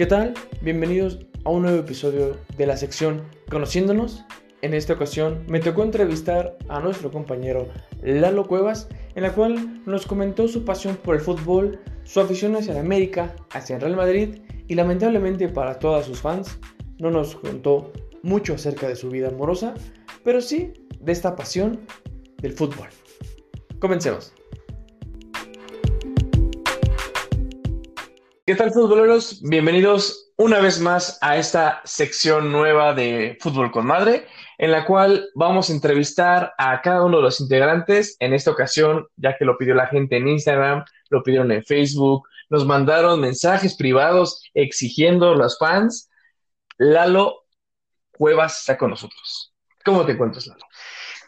¿Qué tal? Bienvenidos a un nuevo episodio de la sección Conociéndonos. En esta ocasión me tocó entrevistar a nuestro compañero Lalo Cuevas, en la cual nos comentó su pasión por el fútbol, su afición hacia el América, hacia el Real Madrid y lamentablemente para todos sus fans no nos contó mucho acerca de su vida amorosa, pero sí de esta pasión del fútbol. Comencemos. ¿Qué tal futboleros? Bienvenidos una vez más a esta sección nueva de Fútbol con Madre, en la cual vamos a entrevistar a cada uno de los integrantes. En esta ocasión, ya que lo pidió la gente en Instagram, lo pidieron en Facebook, nos mandaron mensajes privados exigiendo los fans. Lalo Cuevas está con nosotros. ¿Cómo te encuentras, Lalo?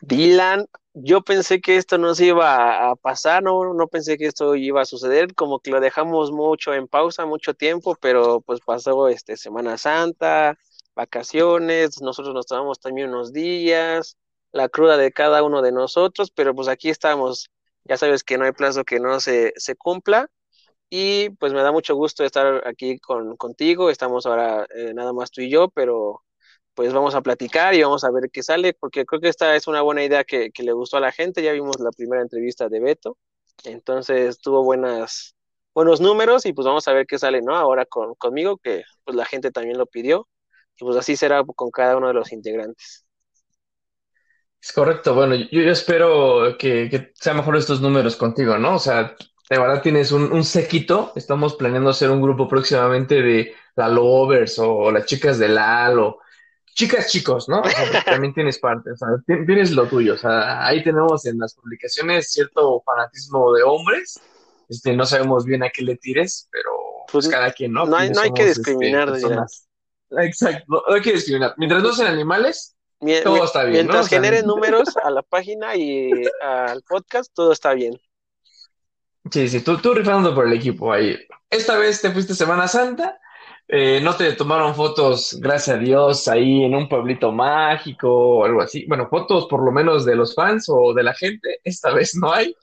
Dylan, yo pensé que esto no se iba a pasar, no, no pensé que esto iba a suceder, como que lo dejamos mucho en pausa, mucho tiempo, pero pues pasó este Semana Santa, vacaciones, nosotros nos tomamos también unos días, la cruda de cada uno de nosotros, pero pues aquí estamos, ya sabes que no hay plazo que no se, se cumpla, y pues me da mucho gusto estar aquí con, contigo, estamos ahora eh, nada más tú y yo, pero pues vamos a platicar y vamos a ver qué sale, porque creo que esta es una buena idea que, le gustó a la gente. Ya vimos la primera entrevista de Beto, entonces tuvo buenas, buenos números y pues vamos a ver qué sale, ¿no? Ahora con, conmigo, que pues la gente también lo pidió, y pues así será con cada uno de los integrantes. Es correcto, bueno, yo, espero que, que sean mejor estos números contigo, ¿no? O sea, de verdad tienes un, un séquito, estamos planeando hacer un grupo próximamente de la Lovers o las chicas de Lalo chicas, chicos, ¿no? también tienes parte, o sea, tienes lo tuyo, o sea, ahí tenemos en las publicaciones cierto fanatismo de hombres, este, no sabemos bien a qué le tires, pero pues, cada quien, ¿no? No hay, no hay que este, discriminar, Exacto, no hay que discriminar. Mientras no sean animales, todo está bien. Mientras generen números a la página y al podcast, todo está bien. Sí, sí, tú, tú rifando por el equipo ahí. Esta vez te fuiste Semana Santa, eh, no te tomaron fotos, gracias a Dios, ahí en un pueblito mágico o algo así. Bueno, fotos por lo menos de los fans o de la gente, esta vez no hay,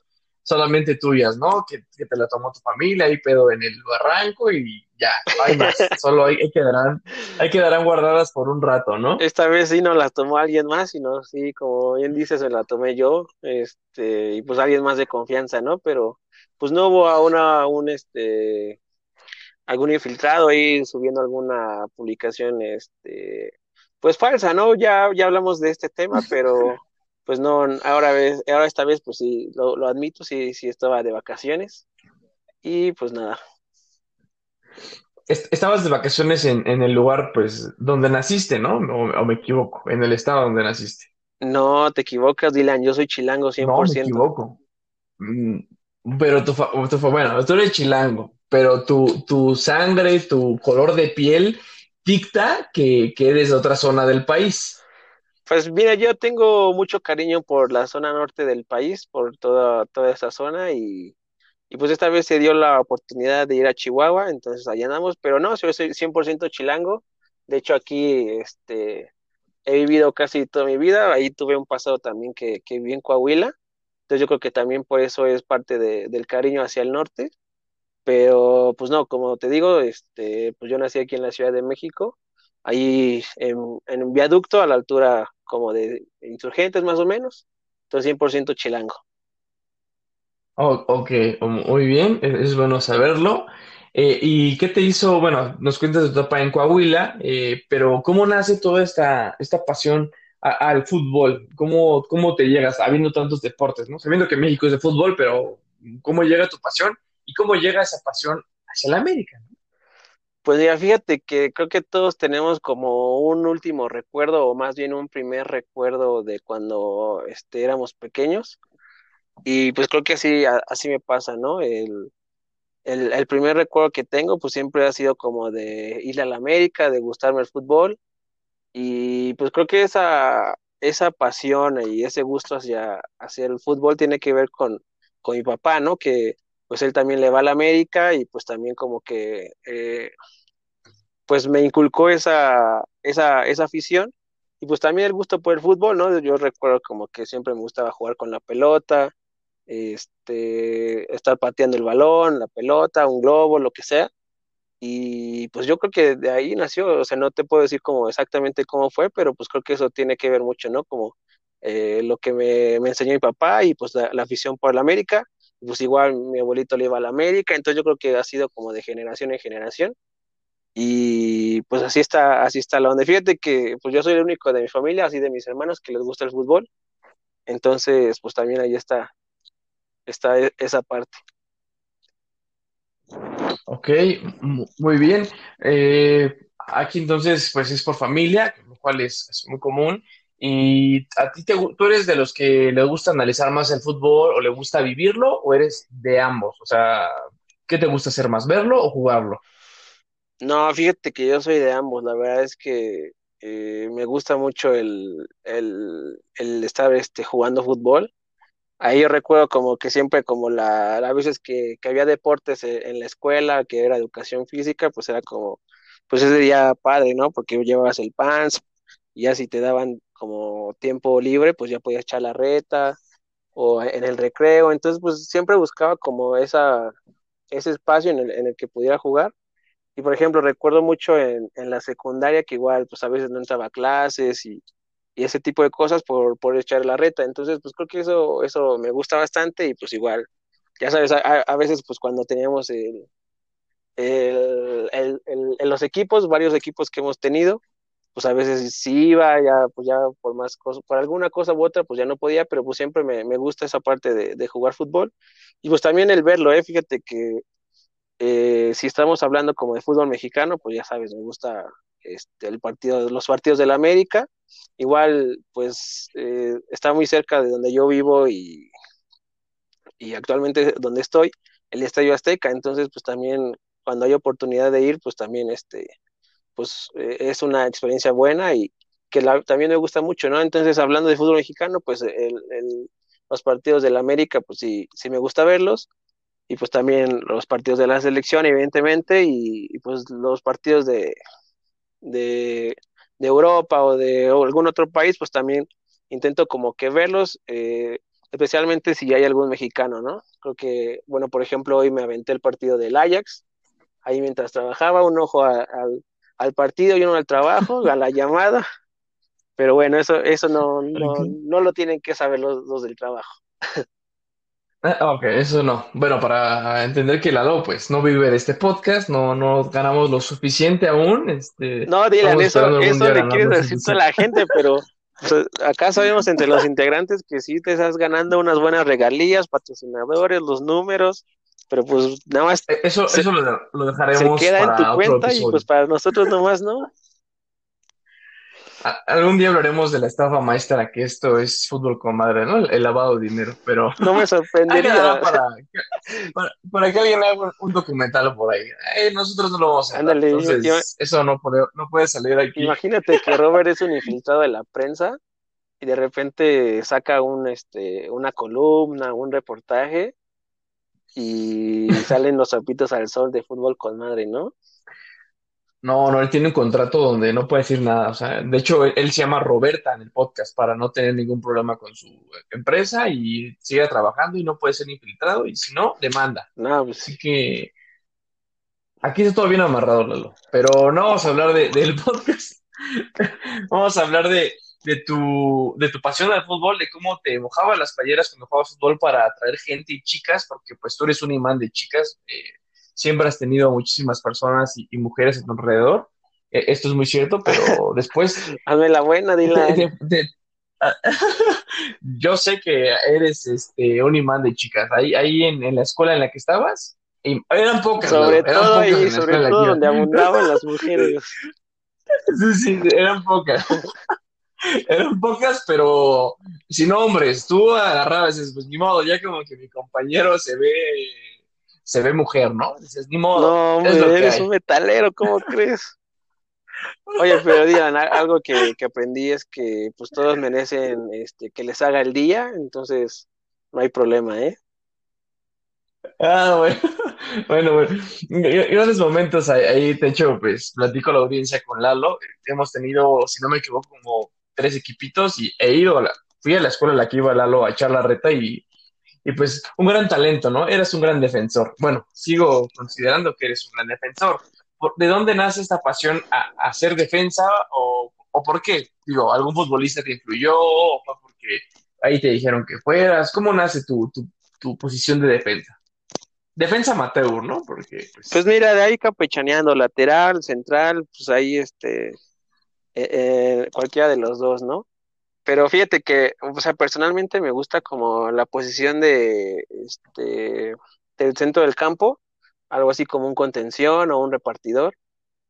solamente tuyas, ¿no? Que, te la tomó tu familia, ahí pedo en el barranco y ya, no hay más. Solo hay, quedarán, hay quedarán guardadas por un rato, ¿no? Esta vez sí no las tomó alguien más, sino sí, como bien dices, se la tomé yo, este, y pues alguien más de confianza, ¿no? Pero pues no hubo a una, un, este, algún infiltrado ahí subiendo alguna publicación, este, pues falsa, ¿no? Ya, ya hablamos de este tema, pero pues no, ahora, vez, ahora esta vez, pues sí, lo, admito, sí, sí estaba de vacaciones y pues nada. Estabas de vacaciones en, el lugar, pues, donde naciste, ¿no? O, me equivoco, en el estado donde naciste. No, te equivocas, Dylan, yo soy chilango 100%. No, me equivoco. Mm, pero tu, tu, bueno, tú eres chilango, pero tu, tu sangre, tu color de piel dicta que, que eres de otra zona del país. Pues mira, yo tengo mucho cariño por la zona norte del país, por toda, toda esa zona y, y pues esta vez se dio la oportunidad de ir a Chihuahua, entonces allá andamos, pero no, yo soy 100% chilango, de hecho aquí este, he vivido casi toda mi vida, ahí tuve un pasado también que, que viví en Coahuila, entonces yo creo que también por eso es parte de, del cariño hacia el norte, pero pues no, como te digo, este, pues yo nací aquí en la Ciudad de México, ahí en, un viaducto a la altura como de insurgentes más o menos, entonces 100% chilango. Oh, ok, muy bien, es bueno saberlo. Eh, ¿Y qué te hizo? Bueno, nos cuentas de tu papá en Coahuila, eh, pero ¿cómo nace toda esta, esta pasión al fútbol? ¿Cómo, ¿Cómo te llegas habiendo tantos deportes, no? Sabiendo que México es de fútbol, pero ¿cómo llega tu pasión? ¿Y cómo llega esa pasión hacia la América? Pues ya fíjate que creo que todos tenemos como un último recuerdo, o más bien un primer recuerdo de cuando este, éramos pequeños. Y pues creo que así, así me pasa, ¿no? El, el, primer recuerdo que tengo, pues siempre ha sido como de ir a la América, de gustarme el fútbol. Y pues creo que esa, esa pasión y ese gusto hacia, hacia el fútbol tiene que ver con, con mi papá, ¿no? Que pues él también le va a la América y pues también como que eh, pues me inculcó esa, esa, esa afición y pues también el gusto por el fútbol, ¿no? Yo recuerdo como que siempre me gustaba jugar con la pelota, este, estar pateando el balón, la pelota, un globo, lo que sea. y pues yo creo que de ahí nació, o sea, no te puedo decir como exactamente cómo fue, pero pues creo que eso tiene que ver mucho, ¿no? Como eh, lo que me, enseñó mi papá y pues la, afición por la América, pues igual mi abuelito le iba a la América, entonces yo creo que ha sido como de generación en generación y pues así está, así está la onda. Fíjate que pues yo soy el único de mi familia, así de mis hermanos que les gusta el fútbol, entonces pues también ahí está, está e, esa parte. Ok, muy bien. Eh, aquí entonces, pues es por familia, lo cual es, muy común. ¿Y a ti te, tú eres de los que le gusta analizar más el fútbol o le gusta vivirlo o eres de ambos? O sea, ¿qué te gusta hacer más, verlo o jugarlo? No, fíjate que yo soy de ambos. La verdad es que eh, me gusta mucho el, el, el estar este, jugando fútbol ahí yo recuerdo como que siempre como la, a veces que, que había deportes e, en, la escuela, que era educación física, pues era como, pues ese día padre, ¿no? Porque llevabas el pants, y ya si te daban como tiempo libre, pues ya podías echar la reta, o en el recreo, entonces pues siempre buscaba como esa, ese espacio en el, en el que pudiera jugar. Y por ejemplo, recuerdo mucho en, en la secundaria que igual pues a veces no entraba clases y y ese tipo de cosas por, por echar la reta. Entonces, pues creo que eso, eso me gusta bastante y pues igual, ya sabes, a, a veces pues cuando teníamos el, el, el, los equipos, varios equipos que hemos tenido, pues a veces sí iba, ya, pues ya por más cosas, por alguna cosa u otra, pues ya no podía, pero pues siempre me, me gusta esa parte de, de, jugar fútbol. Y pues también el verlo, ¿eh? Fíjate que eh, si estamos hablando como de fútbol mexicano, pues ya sabes, me gusta este, el partido, los partidos de la América. Igual, pues eh, está muy cerca de donde yo vivo y, y actualmente donde estoy, el Estadio Azteca. Entonces, pues también cuando hay oportunidad de ir, pues también este, pues eh, es una experiencia buena y que también me gusta mucho, ¿no? Entonces, hablando de fútbol mexicano, pues el, los partidos de la América, pues sí, sí me gusta verlos y pues también los partidos de la selección, evidentemente, y pues los partidos de, de, Europa o de algún otro país, pues también intento como que verlos, eh, especialmente si hay algún mexicano, ¿no? Creo que, bueno, por ejemplo, hoy me aventé el partido del Ajax, ahí mientras trabajaba, un ojo al partido y uno al trabajo, a la llamada, pero bueno, eso, eso no, no, no lo tienen que saber los, los del trabajo. Ah, ok, eso no. Bueno, para entender que Lalo, pues, no vive de este podcast, no, no ganamos lo suficiente aún. Este, no, Dylan, eso, eso le quieres decir a la gente, pero pues, acá sabemos entre los integrantes que sí te estás ganando unas buenas regalías, patrocinadores, los números, pero pues nada más. E, eso, eso lo, lo dejaremos. Se queda en tu cuenta y pues para nosotros nomás, ¿no? Algún día hablaremos de la estafa maestra, que esto es fútbol con madre, ¿no? El, lavado de dinero, pero... No me sorprendería. Para, para, que alguien haga un documental por ahí. Eh, nosotros no lo vamos a hacer. Entonces, eso no puede, no puede salir aquí. Imagínate que Robert es un infiltrado de la prensa y de repente saca un, este, una columna, un reportaje y salen los zapitos al sol de fútbol con madre, ¿no? No, no, él tiene un contrato donde no puede decir nada. O sea, de hecho, él, se llama Roberta en el podcast para no tener ningún problema con su empresa y siga trabajando y no puede ser infiltrado y si no, demanda. No, pues... Así que aquí está todo bien amarrado, Lalo. Pero no vamos a hablar de, del podcast. vamos a hablar de, de, tu, de tu pasión al fútbol, de cómo te mojabas las playeras cuando jugabas fútbol para atraer gente y chicas, porque pues tú eres un imán de chicas. Eh, siempre has tenido muchísimas personas y, mujeres a tu alrededor. E, esto es muy cierto, pero después... Hazme la buena, dile. yo sé que eres este, un imán de chicas. Ahí, ahí en, la escuela en la que estabas, eran pocas. Sobre todo ahí, sobre todo donde abundaban las mujeres. Sí, sí, eran pocas. Eran pocas, pero sin hombres. Tú agarrabas, pues ni modo, ya como que mi compañero se ve se ve mujer, ¿no? Dices, ni modo. No, eres un metalero, ¿cómo crees? Oye, pero digan, algo que, aprendí es que pues todos merecen este, que les haga el día, entonces no hay problema, ¿eh? Ah, bueno, bueno, bueno. En esos momentos ahí, te hecho, pues platico a la audiencia con Lalo. Hemos tenido, si no me equivoco, como tres equipitos y he ido a la, fui a la escuela en la que iba Lalo a echar la reta y y pues un gran talento, ¿no? Eres un gran defensor. Bueno, sigo considerando que eres un gran defensor, ¿de dónde nace esta pasión a, hacer defensa o, o, por qué? Digo, ¿algún futbolista te influyó o fue porque ahí te dijeron que fueras? ¿Cómo nace tu, tu, tu posición de defensa? Defensa amateur, ¿no? Porque, pues... pues mira, de ahí campechaneando, lateral, central, pues ahí este, eh, cualquiera de los dos, ¿no? Pero fíjate que, o sea, personalmente me gusta como la posición de, este, del centro del campo, algo así como un contención o un repartidor,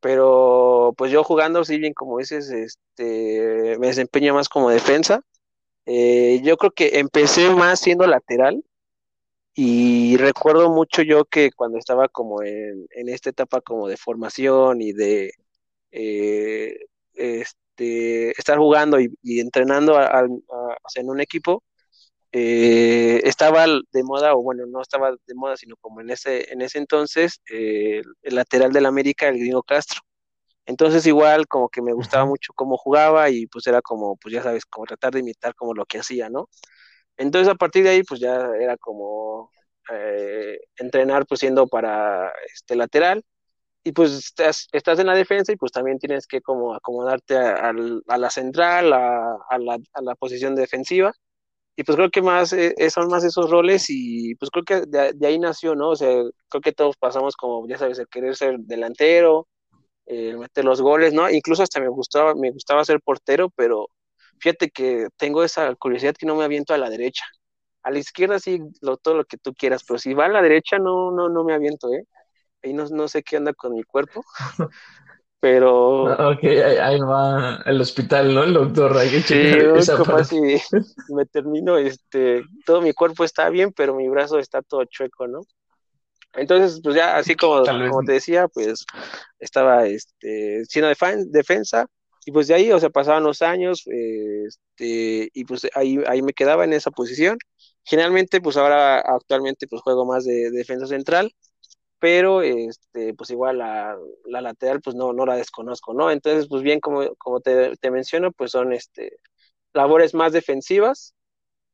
pero pues yo jugando, sí bien como dices, este, me desempeño más como defensa. Eh, yo creo que empecé más siendo lateral y recuerdo mucho yo que cuando estaba como en, en esta etapa como de formación y de eh, este, estar jugando y, entrenando en un equipo, eh, estaba de moda, o bueno, no estaba de moda, sino como en ese, en ese entonces, eh, el lateral del América, el Gringo Castro. Entonces igual como que me gustaba mucho cómo jugaba y pues era como, pues ya sabes, como tratar de imitar como lo que hacía, ¿no? Entonces a partir de ahí pues ya era como eh, entrenar pues siendo para este lateral y pues estás, estás en la defensa y pues también tienes que como acomodarte a, la central, a, la, a la posición defensiva y pues creo que más eh, son más esos roles y pues creo que de, ahí nació, ¿no? O sea, creo que todos pasamos como, ya sabes, el querer ser delantero, el meter los goles, ¿no? Incluso hasta me gustaba, me gustaba ser portero, pero fíjate que tengo esa curiosidad que no me aviento a la derecha. A la izquierda sí, lo, todo lo que tú quieras, pero si va a la derecha no, no, no me aviento, ¿eh? Ahí no, no sé qué anda con mi cuerpo. pero... Ah, ok, ahí, va el hospital, ¿no? El doctor, hay que sí, como si me termino, este, todo mi cuerpo está bien, pero mi brazo está todo chueco, ¿no? Entonces, pues ya así como, como te decía, pues estaba este, siendo defensa y pues de ahí, o sea, pasaban los años este, y pues ahí, ahí me quedaba en esa posición. Generalmente, pues ahora actualmente pues juego más de defensa central pero este, pues igual la, la, lateral pues no, no la desconozco, ¿no? Entonces, pues bien, como, como te, te menciono, pues son este, labores más defensivas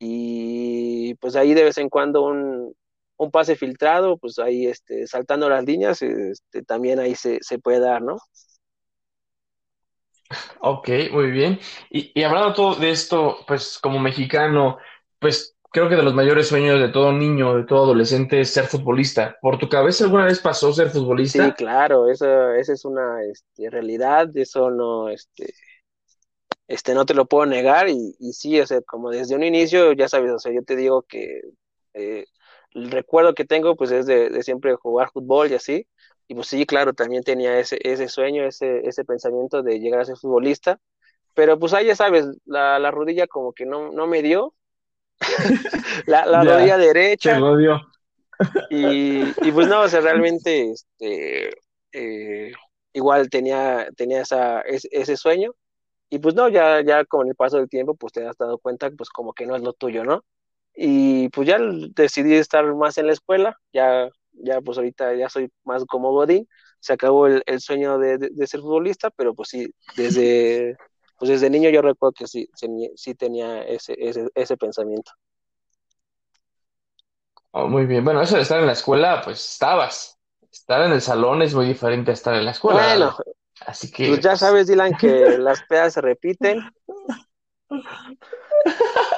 y pues ahí de vez en cuando un, un pase filtrado, pues ahí este, saltando las líneas, este, también ahí se, se puede dar, ¿no? Ok, muy bien. Y, y hablando todo de esto, pues como mexicano, pues creo que de los mayores sueños de todo niño, de todo adolescente es ser futbolista. ¿Por tu cabeza alguna vez pasó ser futbolista? Sí, claro, eso, esa es una este, realidad, eso no, este, este, no te lo puedo negar y, y sí, o sea, como desde un inicio, ya sabes, o sea, yo te digo que eh, el recuerdo que tengo pues es de, siempre jugar fútbol y así, y pues sí, claro, también tenía ese, ese sueño, ese, ese pensamiento de llegar a ser futbolista, pero pues ahí ya sabes, la, la rodilla como que no, no me dio, la, la rodilla derecha. y, y, pues no, o sea, realmente este, eh, igual tenía, tenía esa, ese, sueño. Y pues no, ya, ya con el paso del tiempo, pues te has dado cuenta, pues como que no es lo tuyo, ¿no? Y pues ya decidí estar más en la escuela, ya, ya pues ahorita ya soy más como Godín, se acabó el, el sueño de, de, ser futbolista, pero pues sí, desde, pues desde niño yo recuerdo que sí, sí tenía ese, ese, ese pensamiento. Oh, muy bien, bueno, eso de estar en la escuela, pues estabas. Estar en el salón es muy diferente a estar en la escuela. Bueno, así que. Pues ya pues, sabes, Dylan, que las pedas se repiten.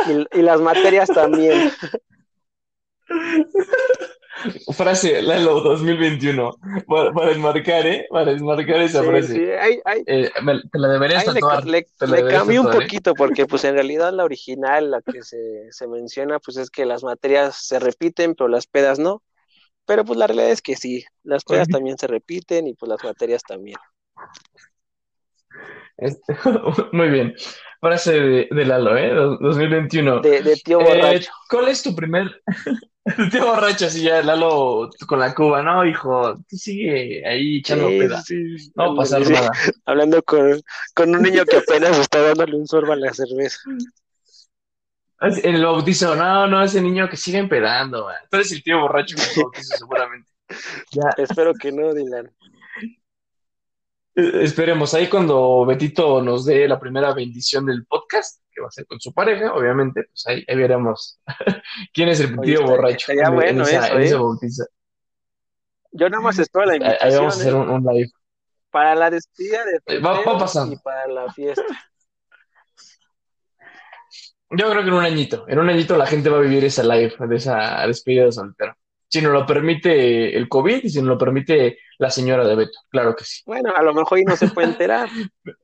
Y, y las materias también. Frase, Lalo 2021. Para, para enmarcar, ¿eh? Para enmarcar esa frase. Sí, eh, te la deberías tatuar. Le, le, cambié un ¿eh? poquito porque, pues, en realidad la original, la que se, se menciona, pues, es que las materias se repiten, pero las pedas no. Pero, pues, la realidad es que sí. Las pedas también se repiten y, pues, las materias también. Este, muy bien. Frase de, de Lalo, ¿eh? 2021. De, de tío borracho. Eh, ¿Cuál es tu primer... Te borracho así ya, Lalo con la cuba, no, hijo, tú sigue ahí echando sí, no va a pasar nada. Hablando con, con un niño que apenas está dándole un sorbo a la cerveza. El bautizo, no, no, ese niño que sigue empedando, man. Tú eres el tío borracho el bautizo, seguramente. Ya. Espero que no, Dylan. Eh, esperemos, ahí cuando Betito nos dé la primera bendición del podcast, que va a ser con su pareja, obviamente, pues ahí, veremos quién es el tío borracho en, bueno esa, eso, ¿eh? Yo nada más espero la invitación. Ahí vamos a hacer ¿eh? un, live. para la despedida de Va, va soltero y pasando. para la fiesta. Yo creo que en un añito, en un añito la gente va a vivir esa live, de esa despedida de soltero. Si nos lo permite el COVID y si nos lo permite la señora de Beto, claro que sí. Bueno, a lo mejor ahí no se puede enterar.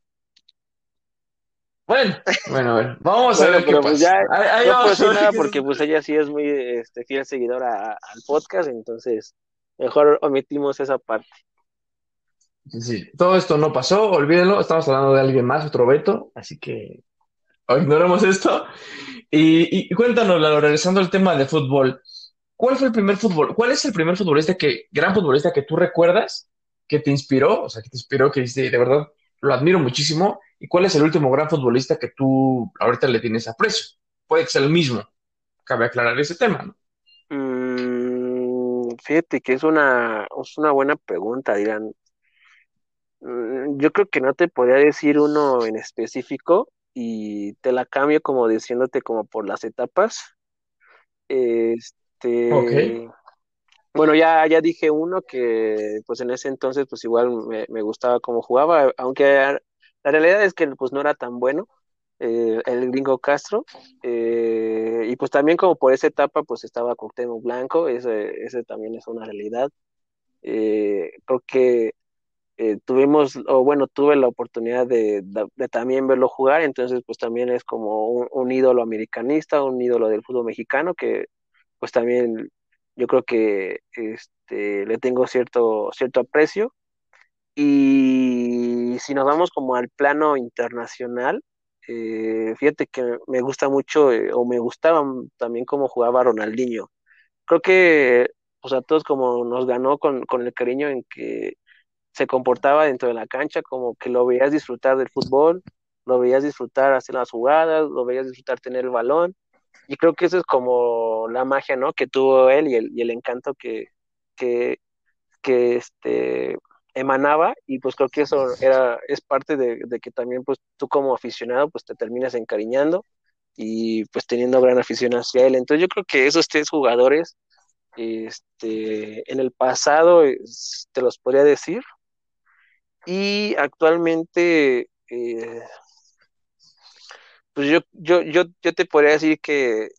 Bueno, bueno, a ver, vamos a ver qué pues pasa. ya Ahí- ahí no puedo decir nada porque pues ella sí es muy este, fiel seguidora al podcast, entonces mejor omitimos esa parte. Sí, sí. Todo esto no pasó, olvídenlo, estamos hablando de alguien más, otro Beto, así que ignoremos esto. Y, y cuéntanos, Lalo, regresando al tema de fútbol, ¿cuál fue el primer fútbol? ¿Cuál es el primer futbolista que, gran futbolista que tú recuerdas que te inspiró? O sea, que te inspiró, que dice, de verdad, lo admiro muchísimo. ¿Y cuál es el último gran futbolista que tú ahorita le tienes aprecio? Puede que sea el mismo. Cabe aclarar ese tema, ¿no? Mm, fíjate que es una, es una buena pregunta, dirán. Mm, Yo creo que no te podría decir uno en específico y te la cambio como diciéndote como por las etapas. Ok, Este, bueno, ya, ya dije uno que pues en ese entonces pues igual me, me gustaba cómo jugaba, aunque la realidad es que pues no era tan bueno, eh, el gringo Castro, eh, y pues también como por esa etapa pues estaba Cuauhtémoc Blanco, ese, ese también es una realidad. Eh, creo que eh, tuvimos, o bueno, tuve la oportunidad de, de- de también verlo jugar, entonces pues también es como un, un ídolo americanista, un ídolo del fútbol mexicano, que pues también yo creo que este, le tengo cierto, cierto aprecio. Y si nos vamos como al plano internacional, eh, fíjate que me gusta mucho, eh, o me gustaba también cómo jugaba Ronaldinho. Creo que pues a todos como nos ganó con, con el cariño en que se comportaba dentro de la cancha, como que lo veías disfrutar del fútbol, lo veías disfrutar hacer las jugadas, lo veías disfrutar tener el balón. Y creo que eso es como la magia, ¿no? Que tuvo él y el, y el encanto que, que, que este, emanaba. Y pues creo que eso era, es parte de, de que también pues tú como aficionado pues te terminas encariñando y pues teniendo gran afición hacia él. Entonces yo creo que esos tres jugadores, este, en el pasado, te los podría decir, y actualmente, eh, pues yo, yo, yo, yo te podría decir que eh,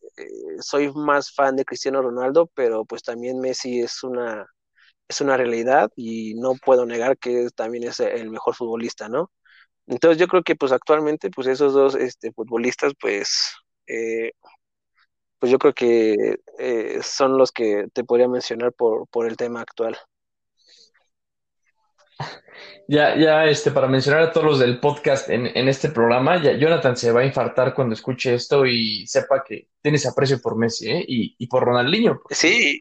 soy más fan de Cristiano Ronaldo, pero pues también Messi es una, es una realidad y no puedo negar que también es el mejor futbolista, ¿no? Entonces yo creo que pues actualmente pues esos dos este, futbolistas pues, eh, pues yo creo que eh, son los que te podría mencionar por, por el tema actual. Ya, ya, este, para mencionar a todos los del podcast en, en este programa, ya Jonathan se va a infartar cuando escuche esto y sepa que tienes aprecio por Messi, ¿eh? Y, y por Ronaldinho, Sí,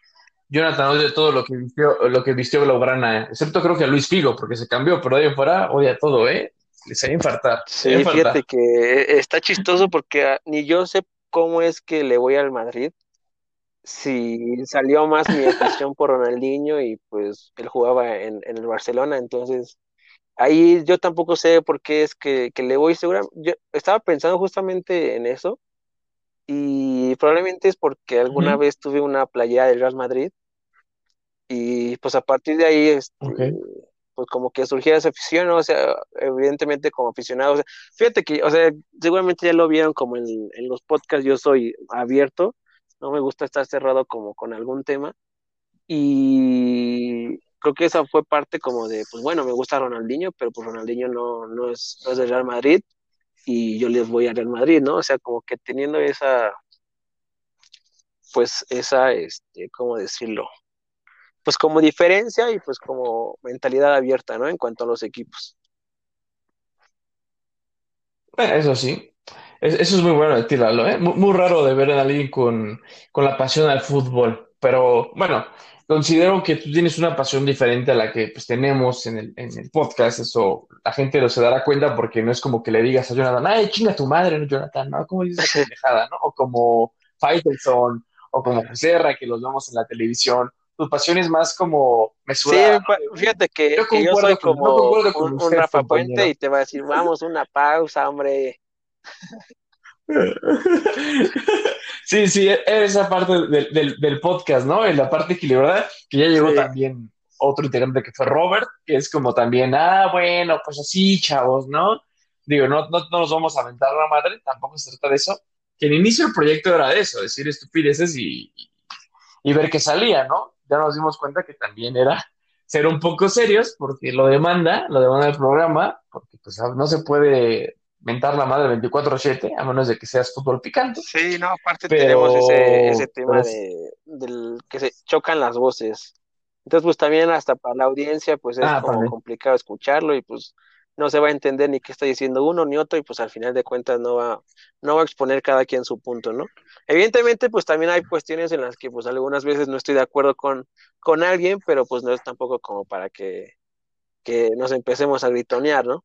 Jonathan odia todo lo que vistió, lo que vistió Blaugrana, excepto creo que a Luis Figo, porque se cambió, pero de ahí fuera odia todo, ¿eh? Se va a infartar, Sí, fíjate infartar. que está chistoso porque ah, ni yo sé cómo es que le voy al Madrid. Si salió más mi afición por Ronaldinho y pues él jugaba en, en el Barcelona, entonces ahí yo tampoco sé por qué es que, que le voy segura. Yo estaba pensando justamente en eso y probablemente es porque alguna vez tuve una playera del Real Madrid y pues a partir de ahí este, pues como que surgía esa afición, ¿no? O sea, evidentemente como aficionado, o sea, fíjate que, o sea, seguramente ya lo vieron como en, en los podcasts, yo soy abierto, no me gusta estar cerrado como con algún tema, y creo que esa fue parte como de, pues bueno, me gusta Ronaldinho, pero pues Ronaldinho no, no es, no es Real Madrid, y yo les voy a Real Madrid, ¿no? O sea, como que teniendo esa, pues esa, este, ¿cómo decirlo? Pues como diferencia y pues como mentalidad abierta, ¿no? En cuanto a los equipos. Eso sí, eso es muy bueno de ¿eh? Muy, muy raro de ver a alguien con, con la pasión al fútbol, pero bueno, considero que tú tienes una pasión diferente a la que pues, tenemos en el, en el podcast, eso la gente lo se dará cuenta porque no es como que le digas a Jonathan, ay, chinga tu madre, no, Jonathan, ¿no? ¿Cómo dices esa pendejada, no? O como Faitelson, o como que los vemos en la televisión, tu pasión es más como Sí, mesurada, De, "Oye, fíjate que, yo que yo soy no como un, un Rafa Puente y te va a decir, vamos, una pausa, hombre. Sí, sí, e- esa parte del, del, del podcast, ¿no? En la parte equilibrada, que ya llegó Sí, también otro integrante que fue Robert, que es como también, ah, bueno, pues así, chavos, ¿no? Digo, no, no, no nos vamos a aventar la madre, tampoco se trata de eso. Que en inicio el proyecto era de eso, decir estupideces y, y ver qué salía, ¿no? Ya nos dimos cuenta que también era ser un poco serios porque lo demanda, lo demanda el programa, porque pues no se puede mentar la madre 24-7, a menos de que seas fútbol picante. Sí, no, aparte tenemos ese, ese tema pues de, del que se chocan las voces. Entonces, pues también hasta para la audiencia, pues es ah, como complicado escucharlo y pues no se va a entender ni qué está diciendo uno ni otro y pues al final de cuentas no va, no va a exponer cada quien su punto, ¿no? Evidentemente, pues también hay cuestiones en las que pues algunas veces no estoy de acuerdo con, con alguien, pero pues no es tampoco como para que, que nos empecemos a gritonear, ¿no?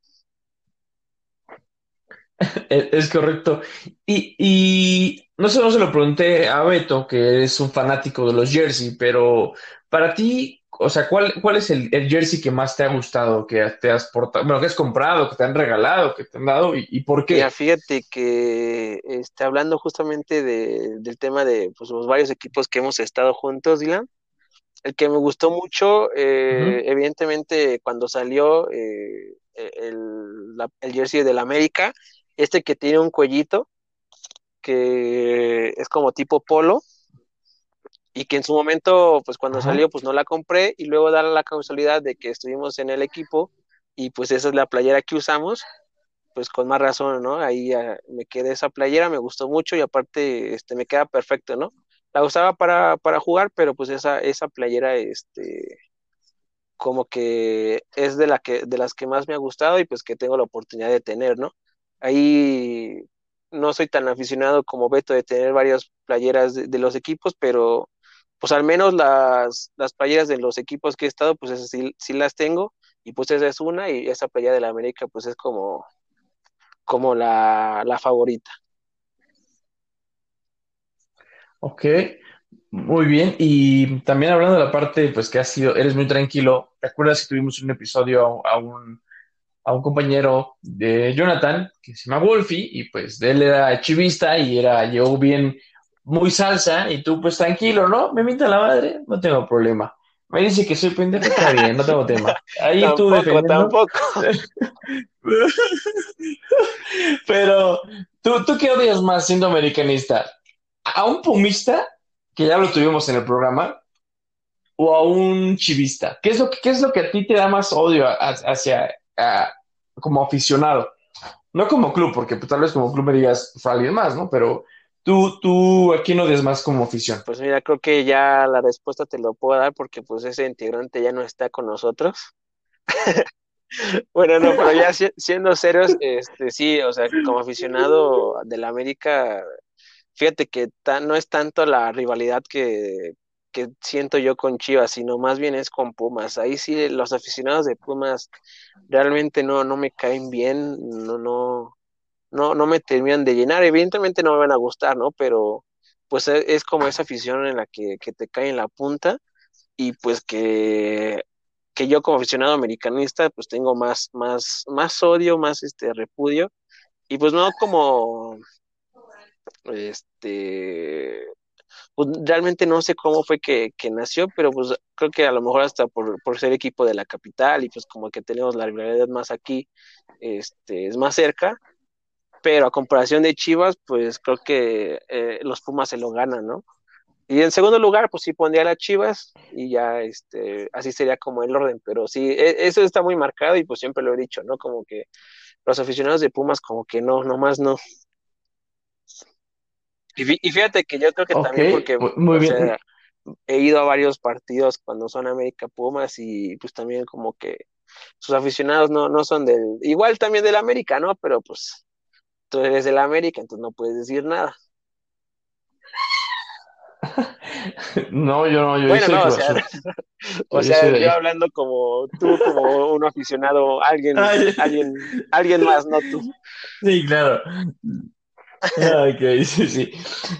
Es correcto. Y, y no sé, no se lo pregunté a Beto, que es un fanático de los jersey, pero para ti, o sea, ¿cuál, cuál es el, jersey que más te ha gustado, que te has portado, bueno, que has comprado, que te han regalado, que te han dado y, por qué? Ya fíjate que este, hablando justamente del tema de pues, los varios equipos que hemos estado juntos, Dylan, el que me gustó mucho, eh, evidentemente cuando salió eh, el, el jersey del América, este que tiene un cuellito, que es como tipo polo, y que en su momento, pues cuando salió, pues no la compré, y luego dar la causalidad de que estuvimos en el equipo, y pues esa es la playera que usamos, pues con más razón, ¿no? Ahí me quedé esa playera, me gustó mucho, y aparte, este, me queda perfecto, ¿no? La usaba para, para jugar, pero pues esa, esa playera, este, como que es de la que, de las que más me ha gustado, y pues que tengo la oportunidad de tener, ¿no? Ahí no soy tan aficionado como Beto de tener varias playeras de, los equipos, pero pues al menos las, las, playeras de los equipos que he estado, pues esas sí, las tengo, y pues esa es una, y esa playera de la América, pues es como, como la, la favorita. Ok, muy bien. Y también hablando de la parte, pues que has sido, eres muy tranquilo. ¿Te acuerdas que tuvimos un episodio a un a un compañero de Jonathan que se llama Wolfie y pues él era chivista y era yo bien muy salsa y tú pues tranquilo, ¿no? Me mienta la madre, no tengo problema. Me dice que soy pendejo, está bien, no tengo tema. Ahí tú defendiendo. Tampoco. Pero, ¿tú, ¿tú qué odias más siendo americanista? ¿A un pumista, que ya lo tuvimos en el programa, o a un chivista? ¿Qué es lo que, qué es lo que a ti te da más odio hacia, como aficionado. No como club, porque pues, tal vez como club me digas fue alguien más, ¿no? Pero tú, tú, ¿a quién odias más como afición? Pues mira, creo que ya la respuesta te lo puedo dar porque pues ese integrante ya no está con nosotros. bueno, no, pero ya siendo serios, este, sí, o sea, como aficionado del América, fíjate que no es tanto la rivalidad que, que siento yo con Chivas, sino más bien es con Pumas. Ahí sí los aficionados de Pumas realmente no, no me caen bien, no, no, no, no me terminan de llenar. Evidentemente no me van a gustar, ¿no? Pero pues e, es, como esa afición en la que, que, te cae en la punta y pues que, que yo como aficionado americanista pues tengo más, más, más odio, más este repudio y pues no como este pues realmente no sé cómo fue que, nació, pero pues creo que a lo mejor hasta por, ser equipo de la capital y pues como que tenemos la rivalidad más aquí, este, es más cerca, pero a comparación de Chivas, pues creo que eh, los Pumas se lo ganan, ¿no? Y en segundo lugar, pues sí pondría a las Chivas y ya, este, así sería como el orden, pero sí, e, eso está muy marcado y pues siempre lo he dicho, ¿no? Como que los aficionados de Pumas como que no, nomás no, y, fíjate que yo creo que también porque he ido a varios partidos cuando son América Pumas y pues también como que sus aficionados no, no son del, igual también del América, ¿no? Pero pues tú eres del América, entonces no puedes decir nada. No, yo no, yo bueno, no, o sea, o sea yo hablando como tú, como un aficionado, alguien, alguien, alguien más, no tú. Sí, claro. ok, sí, sí.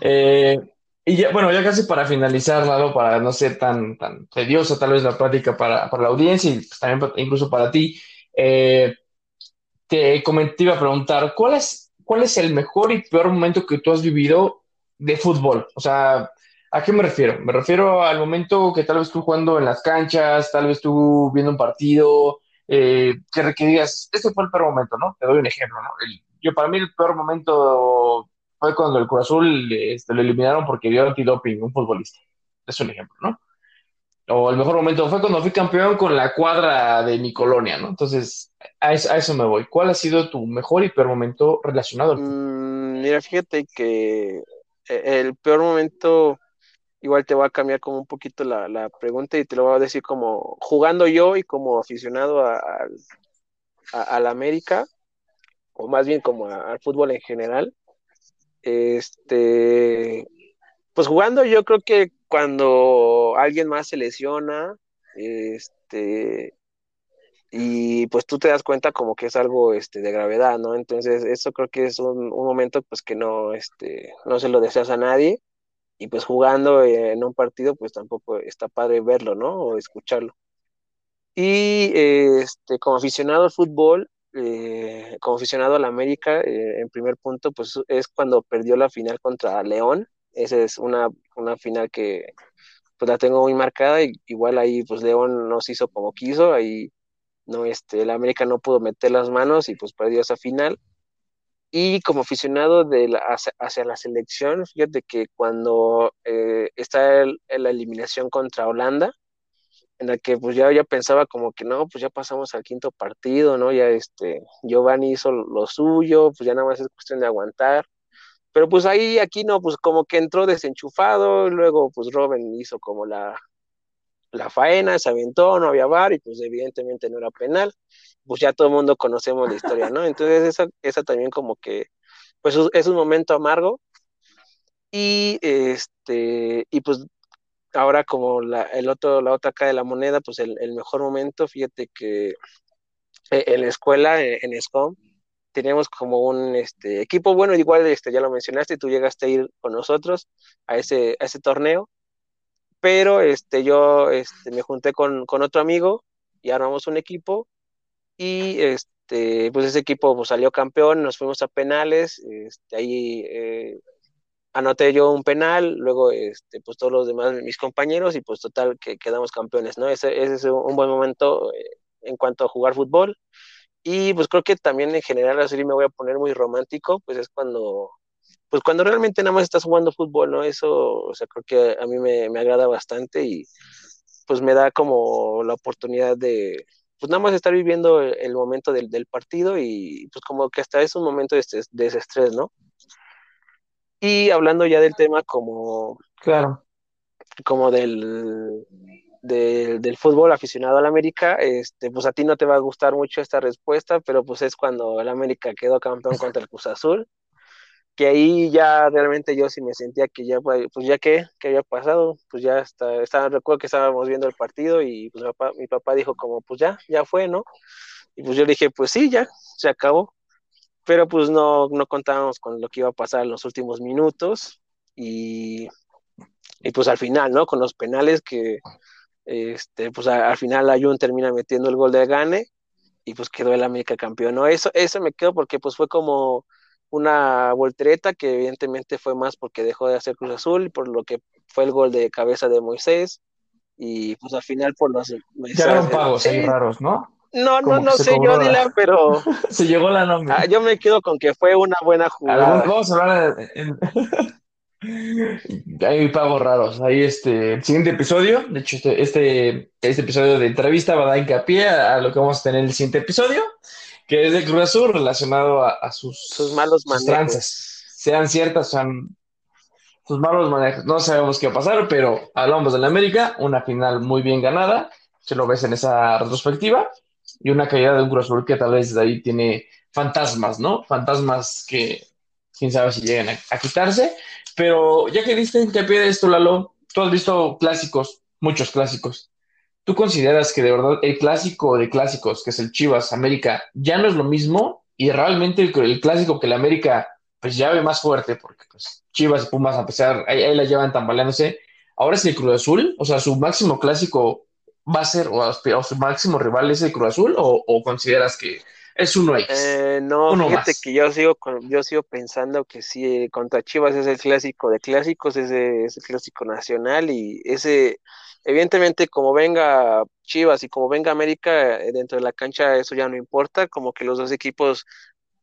Eh, y ya, bueno, ya casi para finalizar, Lalo, para no ser tan, tan tediosa tal vez la práctica para, la audiencia y pues, también incluso para ti, eh, te, comenté, iba a preguntar, ¿cuál es, ¿cuál es el mejor y peor momento que tú has vivido de fútbol? O sea, ¿A qué me refiero? Me refiero al momento que tal vez tú jugando en las canchas, tal vez tú viendo un partido, eh, que, que digas, este fue el peor momento, ¿no? Te doy un ejemplo, ¿no? Yo, para mí el peor momento fue cuando el Cruz Azul este, lo eliminaron porque dio antidoping un futbolista. Es un ejemplo, ¿no? O el mejor momento fue cuando fui campeón con la cuadra de mi colonia, ¿no? Entonces, a eso, me voy. ¿Cuál ha sido tu mejor y peor momento relacionado al mm, mira, fíjate que eh, el peor momento igual te va a cambiar como un poquito la, pregunta y te lo voy a decir como jugando yo y como aficionado a, la América, o más bien como al fútbol en general. Este, pues jugando yo creo que cuando alguien más se lesiona, este, y pues tú te das cuenta como que es algo este, de gravedad, ¿no? Entonces, eso creo que es un, momento pues que no, este, no se lo deseas a nadie y pues jugando en un partido, pues tampoco está padre verlo, ¿no? O escucharlo. Y este, como aficionado al fútbol, eh, como aficionado al América, eh, en primer punto, pues es cuando perdió la final contra León. Esa es una, una final que pues la tengo muy marcada. Y, igual ahí, pues León nos hizo como quiso. Ahí no, este, el América no pudo meter las manos y pues perdió esa final. Y como aficionado de la, hacia, la selección, fíjate que cuando eh, está el, la eliminación contra Holanda, en la que pues ya, ya pensaba como que no, pues ya pasamos al quinto partido, ¿no? Ya este, Giovanni hizo lo suyo, pues ya nada más es cuestión de aguantar. Pero pues ahí, aquí no, pues como que entró desenchufado, luego pues Robin hizo como la, la faena, se aventó, no había bar y pues evidentemente no era penal pues ya todo el mundo conocemos la historia, ¿no? Entonces esa, esa también como que, pues es un momento amargo y este, y pues ahora como la, el otro, la otra cara de la moneda, pues el, mejor momento, fíjate que e, en la escuela, e, en, SCOM, tenemos como un este, equipo bueno, igual este, ya lo mencionaste, tú llegaste a ir con nosotros a ese, a ese torneo, pero este, yo este, me junté con, con otro amigo y armamos un equipo y este, pues ese equipo pues, salió campeón, nos fuimos a penales, este, ahí eh, anoté yo un penal, luego este, pues todos los demás, mis compañeros, y pues total que quedamos campeones, ¿no? Ese, ese es un buen momento eh, en cuanto a jugar fútbol. Y pues creo que también en general, así me voy a poner muy romántico, pues es cuando, pues cuando realmente nada más estás jugando fútbol, ¿no? Eso, o sea, creo que a mí me, me agrada bastante y pues me da como la oportunidad de, pues nada más estar viviendo el, momento del, partido y pues como que hasta es un momento de, de ese estrés, ¿no? Y hablando ya del tema como, claro, como del, del, fútbol aficionado al América, este, pues a ti no te va a gustar mucho esta respuesta, pero pues es cuando el América quedó campeón contra el Cruz Azul que ahí ya realmente yo sí me sentía que ya, pues ya que, que había pasado, pues ya está, estaba, recuerdo que estábamos viendo el partido y pues mi papá, mi papá dijo como, pues ya, ya fue, ¿no? Y pues yo dije, pues sí, ya, se acabó. Pero pues no, no contábamos con lo que iba a pasar en los últimos minutos y, y pues al final, ¿no? Con los penales que, este, pues al final Ayun termina metiendo el gol de gane y pues quedó el América campeón, ¿no? Eso, eso me quedó porque pues fue como una voltereta que evidentemente fue más porque dejó de hacer Cruz Azul, por lo que fue el gol de cabeza de Moisés, y pues al final por los... Ya eran pagos ahí raros, ¿no? No, no, no sé yo, Dylan, pero... se llegó la nómina. Ah, yo me quedo con que fue una buena jugada. Vamos a hablar Hay pagos raros. Ahí este, el siguiente episodio, de hecho, este, este, este episodio de entrevista va a dar hincapié a, a lo que vamos a tener en el siguiente episodio que es de Cruz Azul relacionado a, sus, sus, malos manejos. Sean ciertas, sean sus malos manejos. No sabemos qué va a pasar, pero hablamos de la América, una final muy bien ganada, se lo ves en esa retrospectiva, y una caída de un Cruz Azul que tal vez de ahí tiene fantasmas, ¿no? Fantasmas que quién sabe si llegan a, quitarse. Pero ya que diste hincapié de esto, Lalo, tú has visto clásicos, muchos clásicos. ¿Tú consideras que de verdad el clásico de clásicos, que es el Chivas América, ya no es lo mismo? Y realmente el, clásico que el América, pues ya ve más fuerte, porque pues, Chivas y Pumas, a pesar, ahí, la llevan tambaleándose. Ahora es el Cruz Azul, o sea, su máximo clásico va a ser, o, su máximo rival es el Cruz Azul, o, consideras que es uno X. Eh, no, Uno fíjate más. que yo sigo con- yo sigo pensando que sí, contra Chivas es el clásico de clásicos, ese es el clásico nacional y ese, evidentemente como venga Chivas y como venga América eh, dentro de la cancha, eso ya no importa, como que los dos equipos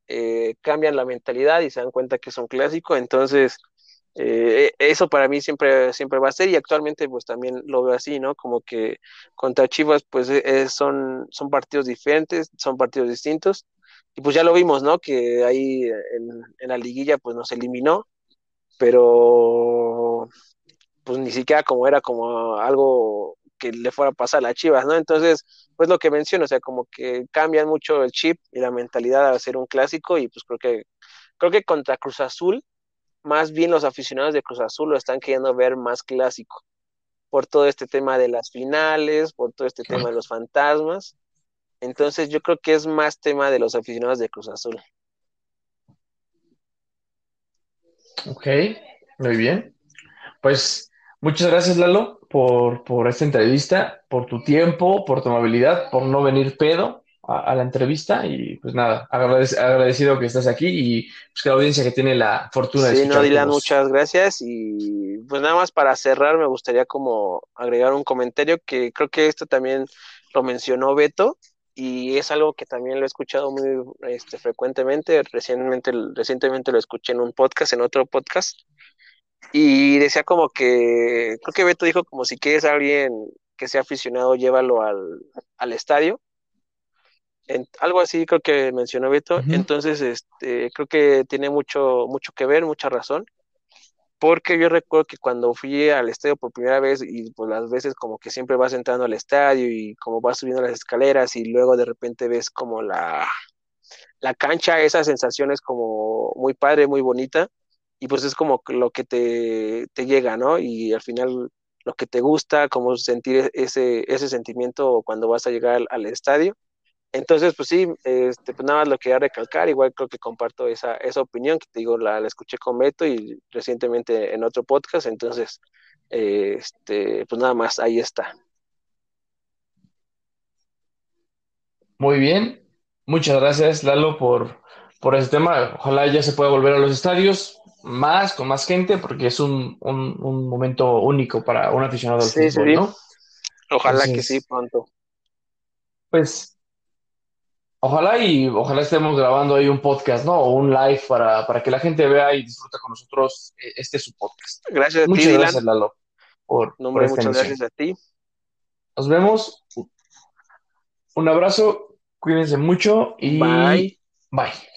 eh, cambian la mentalidad y se dan cuenta que es un clásico, entonces eh, eso para mí siempre, siempre va a ser y actualmente pues también lo veo así, ¿no? Como que contra Chivas pues eh, eh, son, son partidos diferentes, son partidos distintos y pues ya lo vimos, ¿no? Que ahí en, en la liguilla pues nos eliminó, pero pues ni siquiera como era como algo que le fuera a pasar a Chivas, ¿no? Entonces, pues lo que menciono, o sea, como que cambian mucho el chip y la mentalidad a ser un clásico y pues creo que creo que contra Cruz Azul, más bien los aficionados de Cruz Azul lo están queriendo ver más clásico por todo este tema de las finales, por todo este tema de los fantasmas. Entonces, yo creo que es más tema de los aficionados de Cruz Azul. Ok, muy bien. Pues muchas gracias, Lalo, por, por esta entrevista, por tu tiempo, por tu amabilidad, por no venir pedo a, a la entrevista. Y pues nada, agradec- agradecido que estás aquí y pues que la audiencia que tiene la fortuna de Sí, no, Dylan, muchas gracias. Y pues nada más para cerrar, me gustaría como agregar un comentario que creo que esto también lo mencionó Beto y es algo que también lo he escuchado muy este, frecuentemente. Recientemente, recientemente lo escuché en un podcast, en otro podcast, y decía como que, creo que Beto dijo como si quieres a alguien que sea aficionado, llévalo al, al estadio. En- algo así creo que mencionó Beto. Ujú. Entonces, este, creo que tiene mucho, mucho que ver, mucha razón porque yo recuerdo que cuando fui al estadio por primera vez y pues las veces como que siempre vas entrando al estadio y como vas subiendo las escaleras y luego de repente ves como la, la cancha, esa sensación es como muy padre, muy bonita y pues es como lo que te, te llega, ¿no? Y al final lo que te gusta, como sentir ese, ese sentimiento cuando vas a llegar al, al estadio. Entonces, pues sí, este, pues nada más lo quería recalcar, igual creo que comparto esa, esa opinión que te digo, la, la escuché con Beto y recientemente en otro podcast, entonces, eh, este, pues nada más, ahí está. Muy bien. Muchas gracias, Lalo, por, por ese tema. Ojalá ya se pueda volver a los estadios más, con más gente, porque es un, un, un momento único para un aficionado al Sí, sí, fútbol, sí. ¿no? Ojalá que sí pronto. pues, ojalá y ojalá estemos grabando ahí un podcast, ¿no? O un live para, para que la gente vea y disfrute con nosotros eh, este su podcast. Gracias a ti, Muchas Dylan. gracias, Lalo, por, No, por esta muchas emisión. gracias a ti. Nos vemos. Un abrazo, cuídense mucho y Bye. bye.